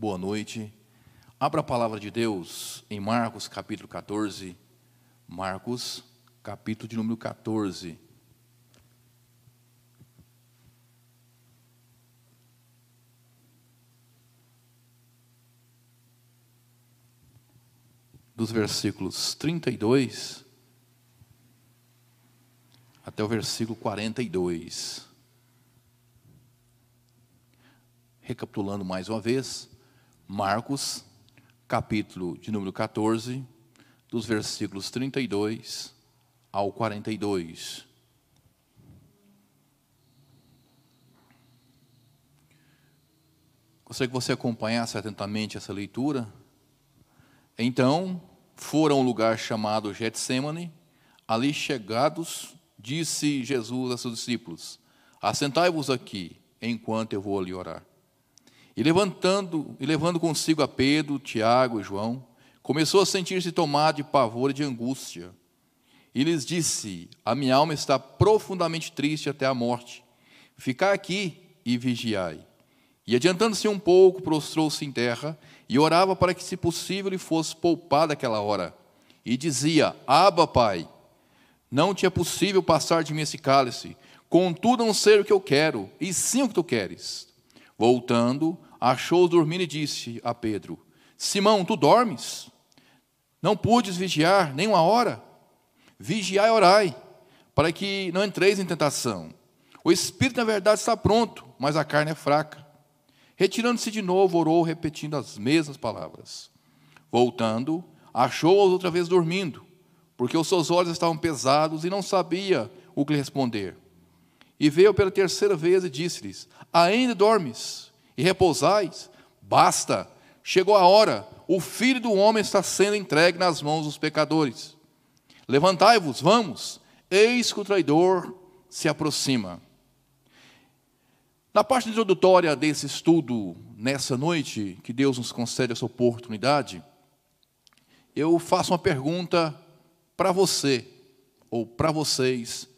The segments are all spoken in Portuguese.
boa noite. Abra a palavra de Deus em Marcos capítulo 14. Marcos, capítulo de número 14. Dos versículos 32 até o versículo 42. Recapitulando mais uma vez, Marcos, capítulo de número 14, dos versículos 32 ao 42. Gostaria que você acompanhasse atentamente essa leitura. Então, foram a um lugar chamado Getsemane, ali chegados, disse Jesus a seus discípulos: Assentai-vos aqui, enquanto eu vou ali orar. E levantando e levando consigo a Pedro, Tiago e João, começou a sentir-se tomado de pavor e de angústia. E lhes disse: A minha alma está profundamente triste até a morte. Ficai aqui e vigiai. E adiantando-se um pouco, prostrou-se em terra e orava para que, se possível, lhe fosse poupada aquela hora. E dizia: Aba, Pai, não te é possível passar de mim esse cálice, contudo não ser o que eu quero, e sim o que tu queres. Voltando, achou-os dormindo e disse a Pedro: Simão, tu dormes? Não pudes vigiar nem uma hora? Vigiai e orai, para que não entreis em tentação. O espírito, na verdade, está pronto, mas a carne é fraca. Retirando-se de novo, orou, repetindo as mesmas palavras. Voltando, achou-os outra vez dormindo porque os seus olhos estavam pesados e não sabia o que lhe responder. E veio pela terceira vez e disse-lhes: Ainda dormes e repousais? Basta, chegou a hora, o filho do homem está sendo entregue nas mãos dos pecadores. Levantai-vos, vamos, eis que o traidor se aproxima. Na parte introdutória desse estudo, nessa noite, que Deus nos concede essa oportunidade, eu faço uma pergunta para você ou para vocês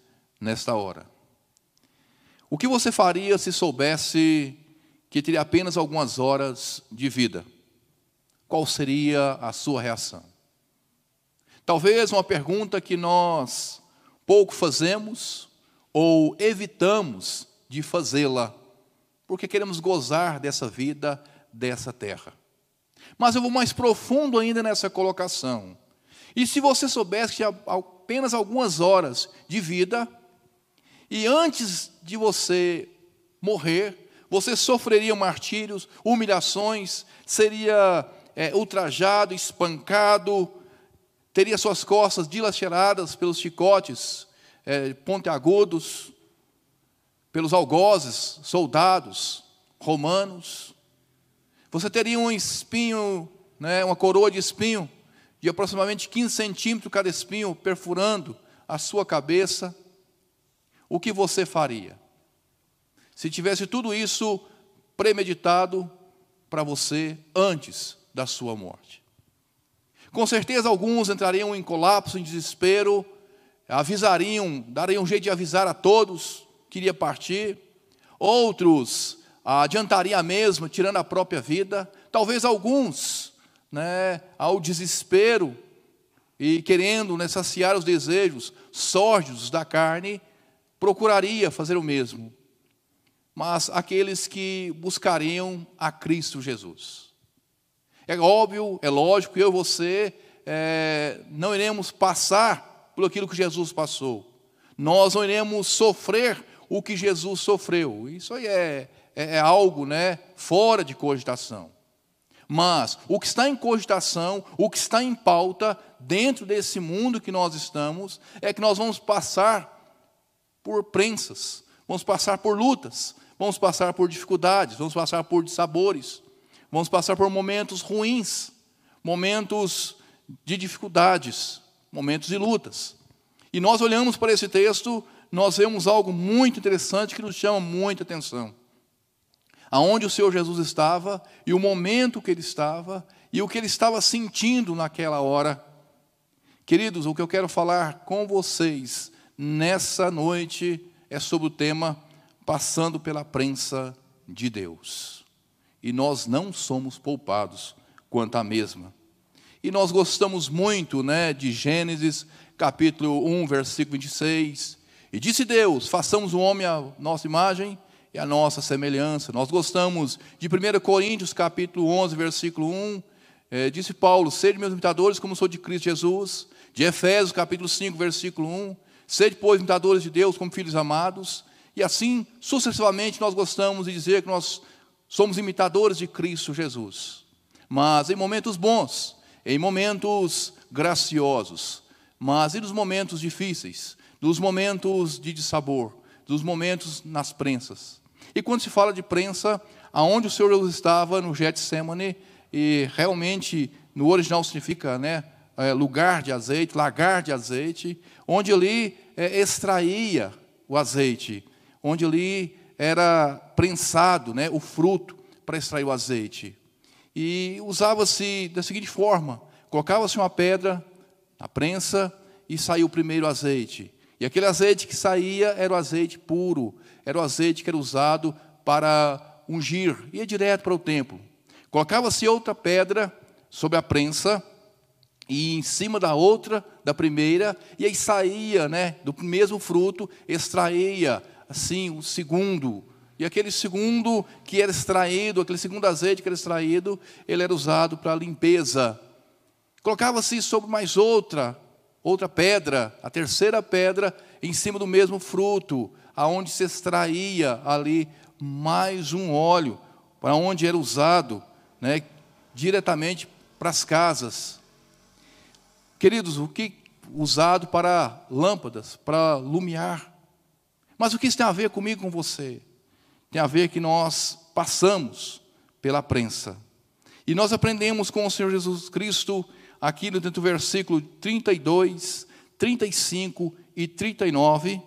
nesta hora. O que você faria se soubesse que teria apenas algumas horas de vida? Qual seria a sua reação? Talvez uma pergunta que nós pouco fazemos ou evitamos de fazê-la, porque queremos gozar dessa vida, dessa terra. Mas eu vou mais profundo ainda nessa colocação. E se você soubesse que apenas algumas horas de vida, e antes de você morrer, você sofreria martírios, humilhações, seria é, ultrajado, espancado, teria suas costas dilaceradas pelos chicotes é, pontiagudos, pelos algozes, soldados romanos. Você teria um espinho, né, uma coroa de espinho de aproximadamente 15 centímetros cada espinho perfurando a sua cabeça, o que você faria? Se tivesse tudo isso premeditado para você antes da sua morte. Com certeza alguns entrariam em colapso, em desespero, avisariam, dariam um jeito de avisar a todos que iria partir. Outros adiantariam a mesma, tirando a própria vida. Talvez alguns né, ao desespero e querendo né, saciar os desejos sórdidos da carne, procuraria fazer o mesmo. Mas aqueles que buscariam a Cristo Jesus. É óbvio, é lógico, eu e você é, não iremos passar por aquilo que Jesus passou. Nós não iremos sofrer o que Jesus sofreu. Isso aí é, é, é algo né, fora de cogitação. Mas o que está em cogitação, o que está em pauta dentro desse mundo que nós estamos, é que nós vamos passar por prensas, vamos passar por lutas, vamos passar por dificuldades, vamos passar por dissabores, vamos passar por momentos ruins, momentos de dificuldades, momentos de lutas. E nós olhamos para esse texto, nós vemos algo muito interessante que nos chama muita atenção aonde o Senhor Jesus estava e o momento que ele estava e o que ele estava sentindo naquela hora. Queridos, o que eu quero falar com vocês nessa noite é sobre o tema passando pela prensa de Deus. e nós não somos poupados quanto à mesma. E nós gostamos muito né, de Gênesis, capítulo 1, versículo 26. E disse Deus: façamos o homem à nossa imagem e à nossa semelhança. Nós gostamos de 1 Coríntios, capítulo 11, versículo 1. É, disse Paulo: Sede meus imitadores, como sou de Cristo Jesus. De Efésios, capítulo 5, versículo 1. Sede, pois, imitadores de Deus como filhos amados. E assim, sucessivamente, nós gostamos de dizer que nós somos imitadores de Cristo Jesus. Mas em momentos bons, em momentos graciosos, mas e nos momentos difíceis, nos momentos de dissabor, dos momentos nas prensas. E quando se fala de prensa, aonde o Senhor estava no Getsemane, e realmente no original significa né, é, lugar de azeite, lagar de azeite, onde ali é, extraía o azeite, onde ali era prensado né, o fruto para extrair o azeite. E usava-se da seguinte forma: colocava-se uma pedra na prensa e saiu o primeiro azeite. E aquele azeite que saía era o azeite puro, era o azeite que era usado para ungir, ia direto para o templo. Colocava-se outra pedra sobre a prensa, e em cima da outra, da primeira, e aí saía, né, do mesmo fruto, extraía assim o segundo. E aquele segundo que era extraído, aquele segundo azeite que era extraído, ele era usado para limpeza. Colocava-se sobre mais outra, outra pedra, a terceira pedra, em cima do mesmo fruto, aonde se extraía ali mais um óleo, para onde era usado, né, diretamente para as casas. Queridos, o que usado para lâmpadas, para lumiar. Mas o que isso tem a ver comigo com você? Tem a ver que nós passamos pela prensa. E nós aprendemos com o Senhor Jesus Cristo aqui dentro do versículo 32, 35 e 39,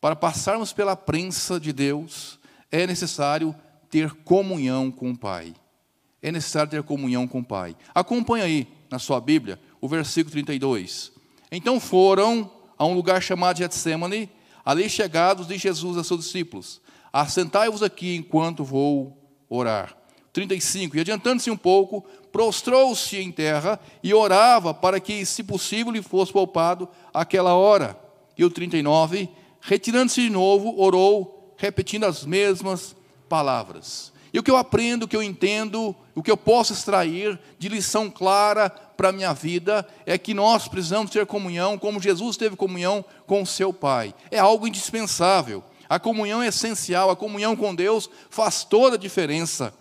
para passarmos pela prensa de Deus, é necessário ter comunhão com o Pai. É necessário ter comunhão com o Pai. Acompanhe aí na sua Bíblia o versículo 32. Então foram a um lugar chamado Getsemane, ali chegados de Jesus a seus discípulos. Assentai-vos aqui enquanto vou orar. 35. E adiantando-se um pouco, prostrou-se em terra e orava para que, se possível, lhe fosse poupado aquela hora. E o 39, retirando-se de novo, orou, repetindo as mesmas palavras. E o que eu aprendo, o que eu entendo, o que eu posso extrair de lição clara para a minha vida é que nós precisamos ter comunhão, como Jesus teve comunhão com o seu Pai. É algo indispensável. A comunhão é essencial, a comunhão com Deus faz toda a diferença.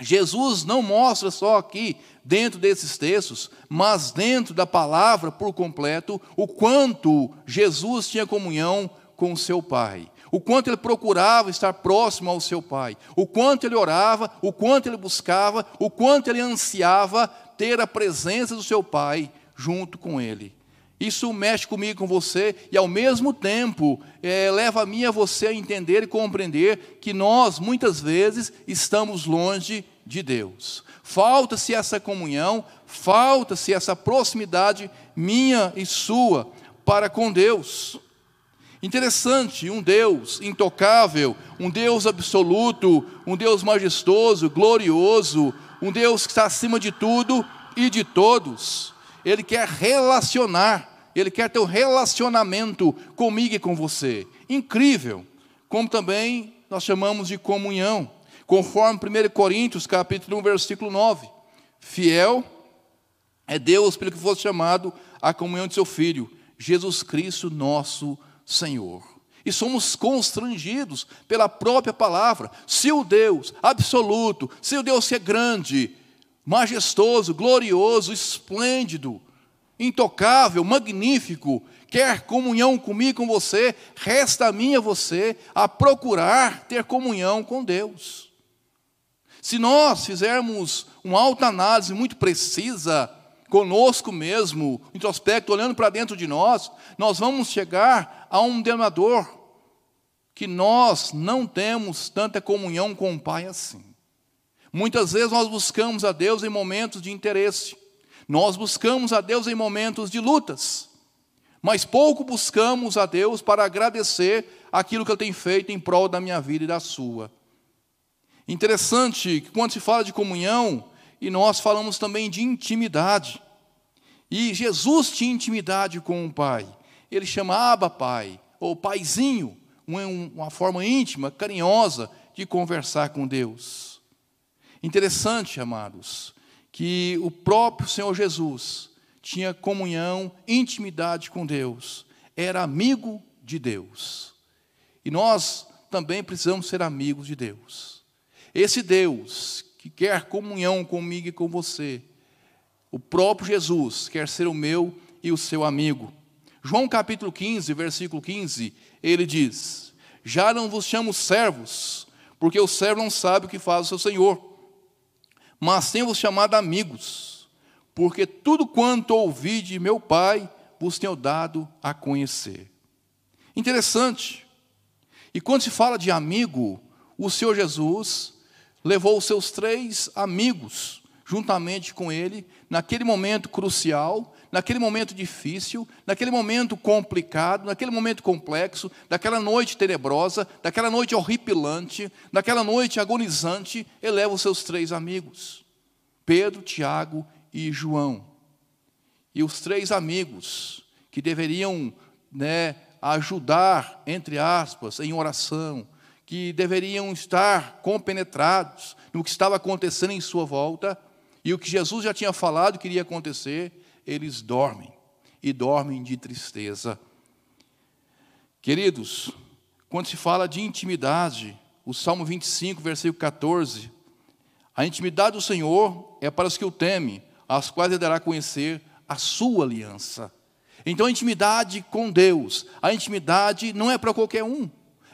Jesus não mostra só aqui, dentro desses textos, mas dentro da palavra por completo, o quanto Jesus tinha comunhão com o seu Pai, o quanto ele procurava estar próximo ao seu Pai, o quanto ele orava, o quanto ele buscava, o quanto ele ansiava ter a presença do seu Pai junto com ele. Isso mexe comigo, com você, e ao mesmo tempo é, leva a mim e a você a entender e compreender que nós, muitas vezes, estamos longe de Deus. Falta-se essa comunhão, falta-se essa proximidade minha e sua para com Deus. Interessante, um Deus intocável, um Deus absoluto, um Deus majestoso, glorioso, um Deus que está acima de tudo e de todos. Ele quer relacionar ele quer ter um relacionamento comigo e com você. Incrível. Como também nós chamamos de comunhão. Conforme 1 Coríntios, capítulo 1, versículo 9. Fiel é Deus pelo que fosse chamado a comunhão de seu Filho, Jesus Cristo, nosso Senhor. E somos constrangidos pela própria palavra. Se o Deus absoluto, se o Deus que é grande, majestoso, glorioso, esplêndido, intocável, magnífico, quer comunhão comigo, com você, resta a mim e a você a procurar ter comunhão com Deus. Se nós fizermos uma alta análise muito precisa conosco mesmo, introspecto, olhando para dentro de nós, nós vamos chegar a um denominador que nós não temos tanta comunhão com o Pai assim. Muitas vezes nós buscamos a Deus em momentos de interesse, nós buscamos a Deus em momentos de lutas, mas pouco buscamos a Deus para agradecer aquilo que Ele tem feito em prol da minha vida e da sua. Interessante que quando se fala de comunhão, e nós falamos também de intimidade. E Jesus tinha intimidade com o Pai. Ele chamava Pai, ou Paizinho, uma forma íntima, carinhosa de conversar com Deus. Interessante, amados, que o próprio Senhor Jesus tinha comunhão, intimidade com Deus, era amigo de Deus. E nós também precisamos ser amigos de Deus. Esse Deus que quer comunhão comigo e com você, o próprio Jesus quer ser o meu e o seu amigo. João capítulo 15, versículo 15, ele diz: Já não vos chamo servos, porque o servo não sabe o que faz o seu senhor, mas tenho-vos chamado amigos, porque tudo quanto ouvi de meu Pai vos tenho dado a conhecer. Interessante. E quando se fala de amigo, o Senhor Jesus levou os seus três amigos juntamente com ele, naquele momento crucial, naquele momento difícil, naquele momento complicado, naquele momento complexo, daquela noite tenebrosa, daquela noite horripilante, daquela noite agonizante, ele leva os seus três amigos, Pedro, Tiago e João. E os três amigos que deveriam né, ajudar, entre aspas, em oração, que deveriam estar compenetrados no que estava acontecendo em sua volta, e o que Jesus já tinha falado que iria acontecer, eles dormem, e dormem de tristeza. Queridos, quando se fala de intimidade, o Salmo 25, versículo 14, a intimidade do Senhor é para os que o temem, aos quais ele dará a conhecer a sua aliança. Então a intimidade com Deus, a intimidade não é para qualquer um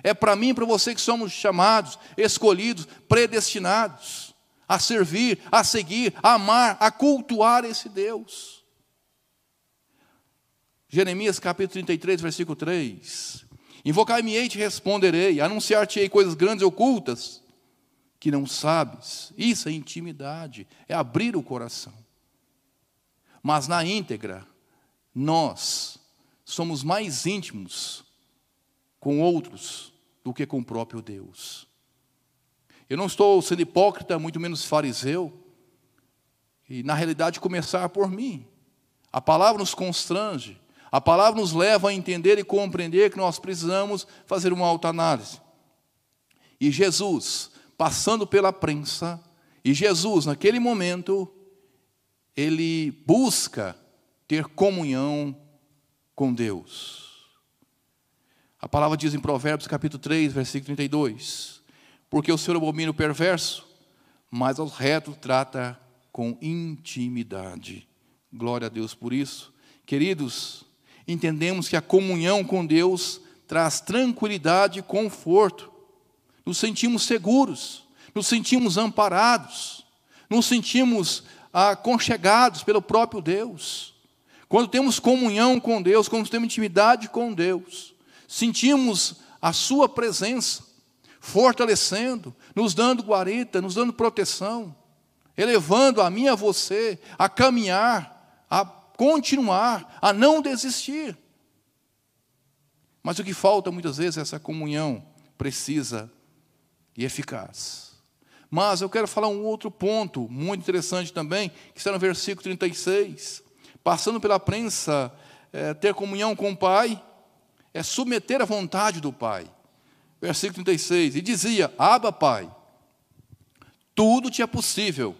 é para mim e para você que somos chamados, escolhidos, predestinados a servir, a seguir, a amar, a cultuar esse Deus. Jeremias capítulo 33, versículo 3. Invocai-me-ei te responderei, anunciar-te-ei coisas grandes e ocultas que não sabes. Isso é intimidade, é abrir o coração. Mas na íntegra, nós somos mais íntimos com outros do que com o próprio Deus. Eu não estou sendo hipócrita, muito menos fariseu, e na realidade começar por mim. A palavra nos constrange, a palavra nos leva a entender e compreender que nós precisamos fazer uma autoanálise. E Jesus, passando pela prensa, e Jesus, naquele momento, ele busca ter comunhão com Deus. A palavra diz em Provérbios capítulo 3, versículo 32: Porque o Senhor abomina o perverso, mas aos retos trata com intimidade. Glória a Deus por isso. Queridos, entendemos que a comunhão com Deus traz tranquilidade e conforto. Nos sentimos seguros, nos sentimos amparados, nos sentimos aconchegados pelo próprio Deus. Quando temos comunhão com Deus, quando temos intimidade com Deus, sentimos a Sua presença, fortalecendo, nos dando guarita, nos dando proteção, elevando a mim e a você a caminhar, a continuar, a não desistir. Mas o que falta muitas vezes é essa comunhão precisa e eficaz. Mas eu quero falar um outro ponto muito interessante também, que está no versículo 36. Passando pela prensa, é, ter comunhão com o Pai, é submeter a vontade do Pai. Versículo 36. E dizia: Aba, Pai, tudo te é possível.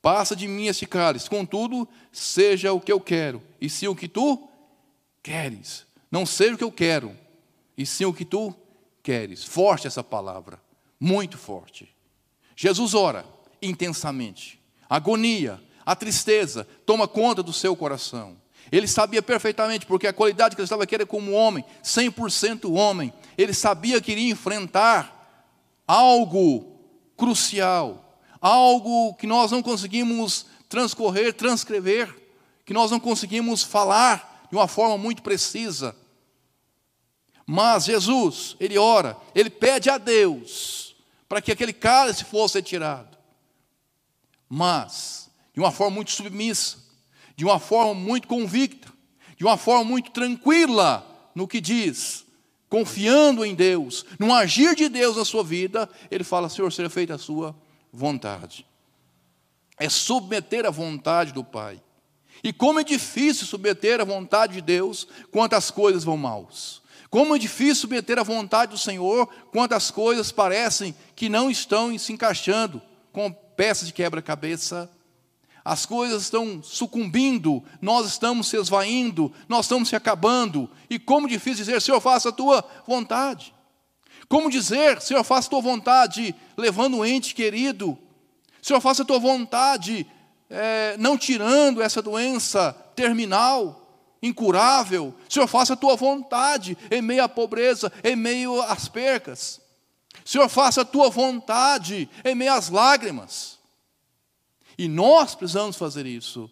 Passa de mim este cálice, contudo, seja o que eu quero, e sim o que tu queres. Não seja o que eu quero, e sim o que tu queres. Forte essa palavra, muito forte. Jesus ora intensamente. A agonia, a tristeza toma conta do seu coração. Ele sabia perfeitamente, porque a qualidade que ele estava era como homem, 100% homem. Ele sabia que iria enfrentar algo crucial, algo que nós não conseguimos transcorrer, transcrever, que nós não conseguimos falar de uma forma muito precisa. Mas Jesus, ele ora, ele pede a Deus para que aquele cálice fosse retirado. Mas, de uma forma muito submissa, de uma forma muito convicta, de uma forma muito tranquila no que diz: confiando em Deus, no agir de Deus na sua vida, ele fala: Senhor, seja feita a sua vontade. É submeter a vontade do Pai. E como é difícil submeter a vontade de Deus quando as coisas vão maus. Como é difícil submeter a vontade do Senhor quando as coisas parecem que não estão se encaixando com peças de quebra-cabeça. As coisas estão sucumbindo, nós estamos se esvaindo, nós estamos se acabando. E como difícil dizer, Senhor, faça a tua vontade. Como dizer, Senhor, faça a tua vontade, levando um ente querido. Senhor, faça a tua vontade, é, não tirando essa doença terminal, incurável. Senhor, faça a tua vontade em meio à pobreza, em meio às percas. Senhor, faça a tua vontade em meio às lágrimas. E nós precisamos fazer isso.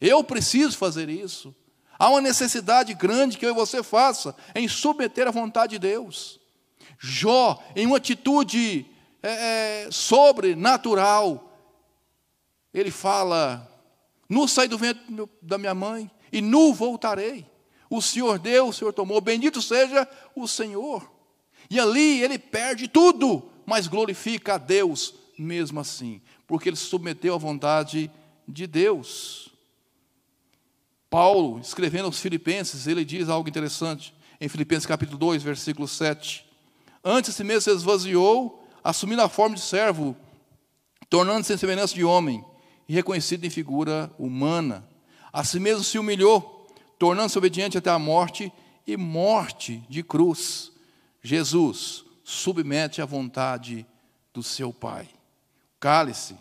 Eu preciso fazer isso. Há uma necessidade grande que eu e você faça em submeter a vontade de Deus. Jó, em uma atitude é, é sobrenatural, ele fala: Nu saí do ventre da minha mãe, e nu voltarei. O Senhor deu, o Senhor tomou, bendito seja o Senhor. E ali ele perde tudo, mas glorifica a Deus mesmo assim, porque ele se submeteu à vontade de Deus. Paulo, escrevendo aos Filipenses, ele diz algo interessante, em Filipenses capítulo 2, versículo 7. Antes de si mesmo se esvaziou, assumindo a forma de servo, tornando-se em semelhança de homem e reconhecido em figura humana. A si mesmo se humilhou, tornando-se obediente até a morte e morte de cruz. Jesus submete à vontade do seu Pai. Cálice,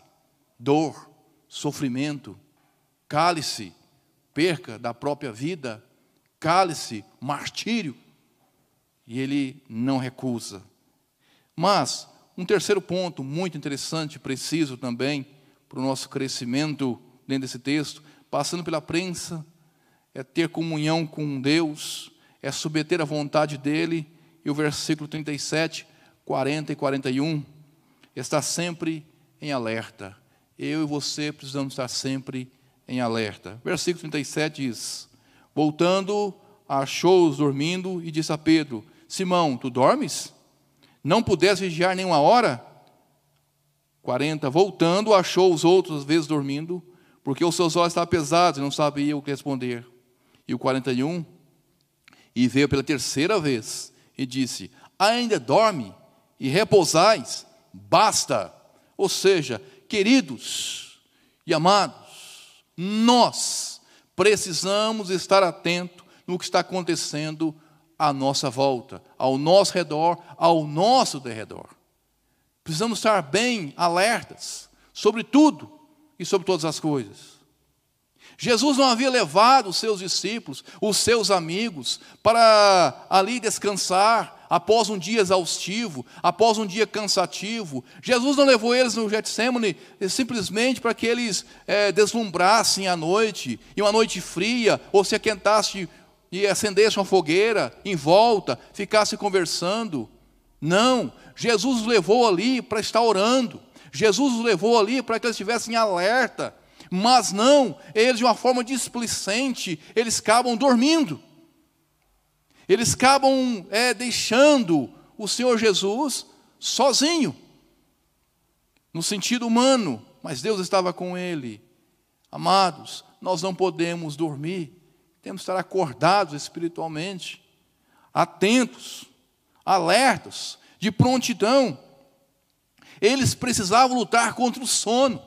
dor, sofrimento, cálice, perca da própria vida, cálice, martírio, e ele não recusa. Mas, um terceiro ponto muito interessante, preciso também, para o nosso crescimento dentro desse texto, passando pela prensa, é ter comunhão com Deus, é submeter a vontade dEle, e o versículo 37, 40 e 41, está sempre em alerta. Eu e você precisamos estar sempre em alerta. Versículo 37 diz: Voltando, achou-os dormindo e disse a Pedro: Simão, tu dormes? Não pudeste vigiar nenhuma hora? 40. Voltando, achou os outros vezes dormindo, porque os seus olhos estavam pesados e não sabia o que responder. E o 41. E veio pela terceira vez e disse: Ainda dorme e repousais? Basta. Ou seja, queridos e amados, nós precisamos estar atentos no que está acontecendo à nossa volta, ao nosso redor, ao nosso derredor. Precisamos estar bem alertas sobre tudo e sobre todas as coisas. Jesus não havia levado os seus discípulos, os seus amigos, para ali descansar após um dia exaustivo, após um dia cansativo. Jesus não levou eles no Getsemane simplesmente para que eles é, deslumbrassem a noite, e uma noite fria, ou se aquentasse e acendesse uma fogueira em volta, ficasse conversando. Não, Jesus os levou ali para estar orando. Jesus os levou ali para que eles estivessem alerta. Mas não, eles de uma forma displicente, eles acabam dormindo. Eles acabam é, deixando o Senhor Jesus sozinho, no sentido humano, mas Deus estava com ele. Amados, nós não podemos dormir, temos que estar acordados espiritualmente, atentos alertas, de prontidão. Eles precisavam lutar contra o sono.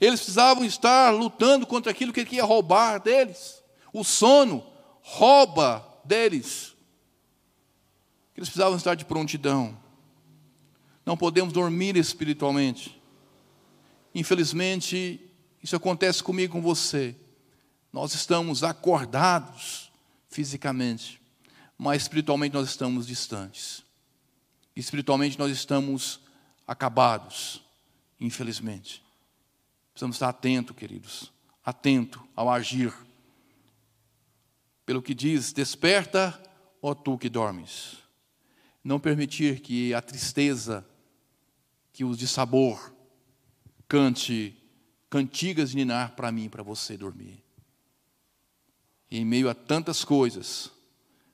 Eles precisavam estar lutando contra aquilo que ele queria roubar deles. O sono rouba deles. Eles precisavam estar de prontidão. Não podemos dormir espiritualmente. Infelizmente, isso acontece comigo com você. Nós estamos acordados fisicamente, mas espiritualmente nós estamos distantes. Espiritualmente nós estamos acabados, infelizmente. Precisamos estar atento, queridos, atento ao agir. Pelo que diz, desperta, ó tu que dormes. Não permitir que a tristeza, que os de sabor, cante cantigas de ninar para mim para você dormir. E em meio a tantas coisas,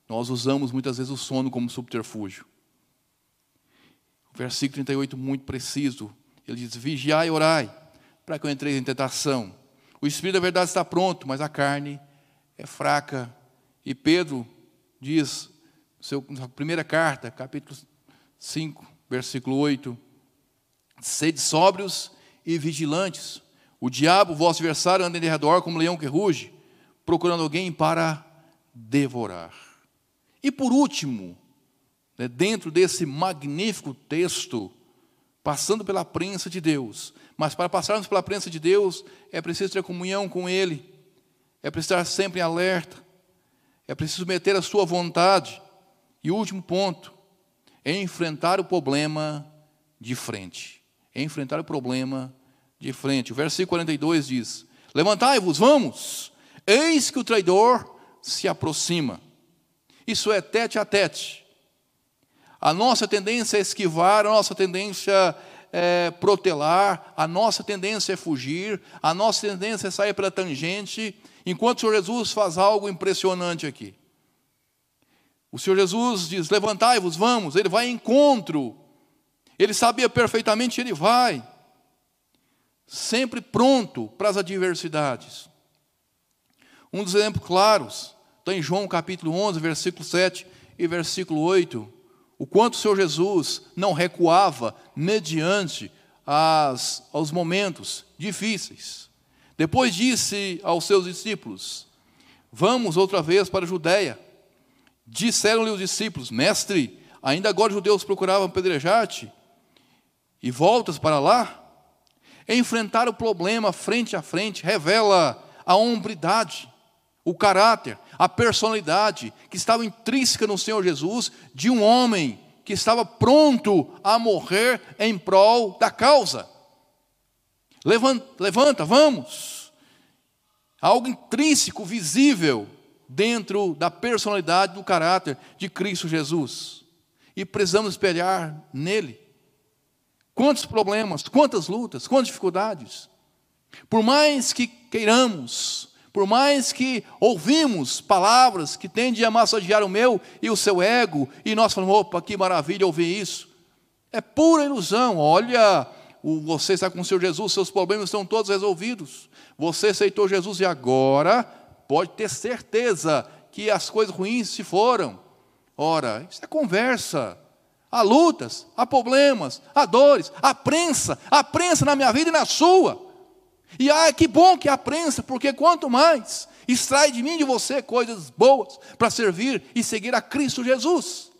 Nós usamos muitas vezes o sono como subterfúgio. O versículo 38, muito preciso. Ele diz: Vigiai e orai, para que eu entrei em tentação. O espírito da verdade está pronto, mas a carne é fraca. E Pedro diz, na primeira carta, capítulo 5, versículo 8: Sede sóbrios e vigilantes. O diabo, vosso adversário, anda em redor como leão que ruge, procurando alguém para devorar. E por último, né, dentro desse magnífico texto, passando pela prensa de Deus, mas para passarmos pela prensa de Deus, é preciso ter comunhão com Ele, é preciso estar sempre em alerta, é preciso meter a sua vontade. E último ponto é enfrentar o problema de frente. É enfrentar o problema de frente. O versículo 42 diz: Levantai-vos, vamos, eis que o traidor se aproxima. Isso é tete a tete. A nossa tendência é esquivar, a nossa tendência é protelar, a nossa tendência é fugir, a nossa tendência é sair pela tangente, enquanto o Senhor Jesus faz algo impressionante aqui. O Senhor Jesus diz: Levantai-vos, vamos. Ele vai em encontro. Ele sabia perfeitamente, ele vai. Sempre pronto para as adversidades. Um dos exemplos claros está em João capítulo 11, versículo 7 e versículo 8. O quanto o Senhor Jesus não recuava mediante as, aos momentos difíceis. Depois disse aos seus discípulos: Vamos outra vez para a Judéia. Disseram-lhe os discípulos: Mestre, ainda agora os judeus procuravam apedrejar-te, e voltas para lá? Enfrentar o problema frente a frente revela a hombridade, o caráter, a personalidade que estava intrínseca no Senhor Jesus de um homem que estava pronto a morrer em prol da causa. Levanta, levanta vamos. Algo intrínseco, visível, dentro da personalidade, do caráter de Cristo Jesus. E precisamos espelhar nele. Quantos problemas, quantas lutas, quantas dificuldades. Por mais que queiramos, por mais que ouvimos palavras que tendem a massagear o meu e o seu ego, e nós falamos, opa, que maravilha ouvir isso. É pura ilusão. Olha, você está com o Senhor Jesus, seus problemas estão todos resolvidos. Você aceitou Jesus e agora pode ter certeza que as coisas ruins se foram. Ora, isso é conversa. Há lutas, há problemas, há dores, há prensa, há prensa na minha vida e na sua. E ah, que bom que há prensa, porque quanto mais extrai de mim e de você coisas boas para servir e seguir a Cristo Jesus.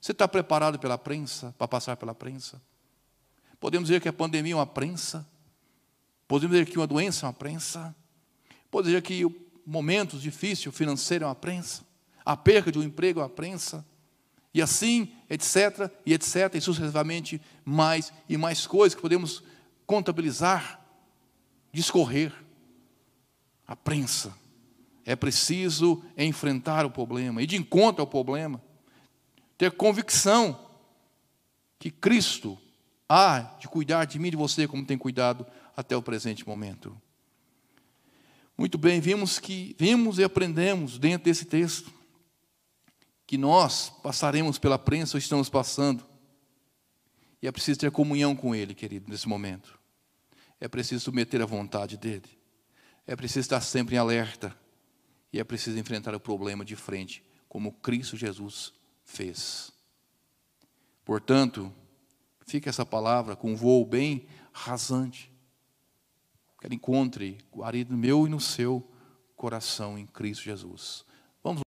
Você está preparado pela prensa, para passar pela prensa? Podemos dizer que a pandemia é uma prensa? Podemos dizer que uma doença é uma prensa? Podemos dizer que momentos difíceis financeiros é uma prensa? A perda de um emprego é uma prensa? E assim, etc, e etc, e sucessivamente mais e mais coisas que podemos contabilizar, discorrer. A prensa. É preciso enfrentar o problema, ir de encontro ao problema, ter convicção que Cristo há de cuidar de mim e de você como tem cuidado até o presente momento. Muito bem, vimos que vimos e aprendemos dentro desse texto que nós passaremos pela prensa ou estamos passando. E é preciso ter comunhão com Ele, querido, nesse momento. É preciso submeter à vontade dEle. É preciso estar sempre em alerta. E é preciso enfrentar o problema de frente, como Cristo Jesus fez. Portanto, fica essa palavra com um voo bem rasante. Que ela encontre guarida no meu e no seu coração em Cristo Jesus.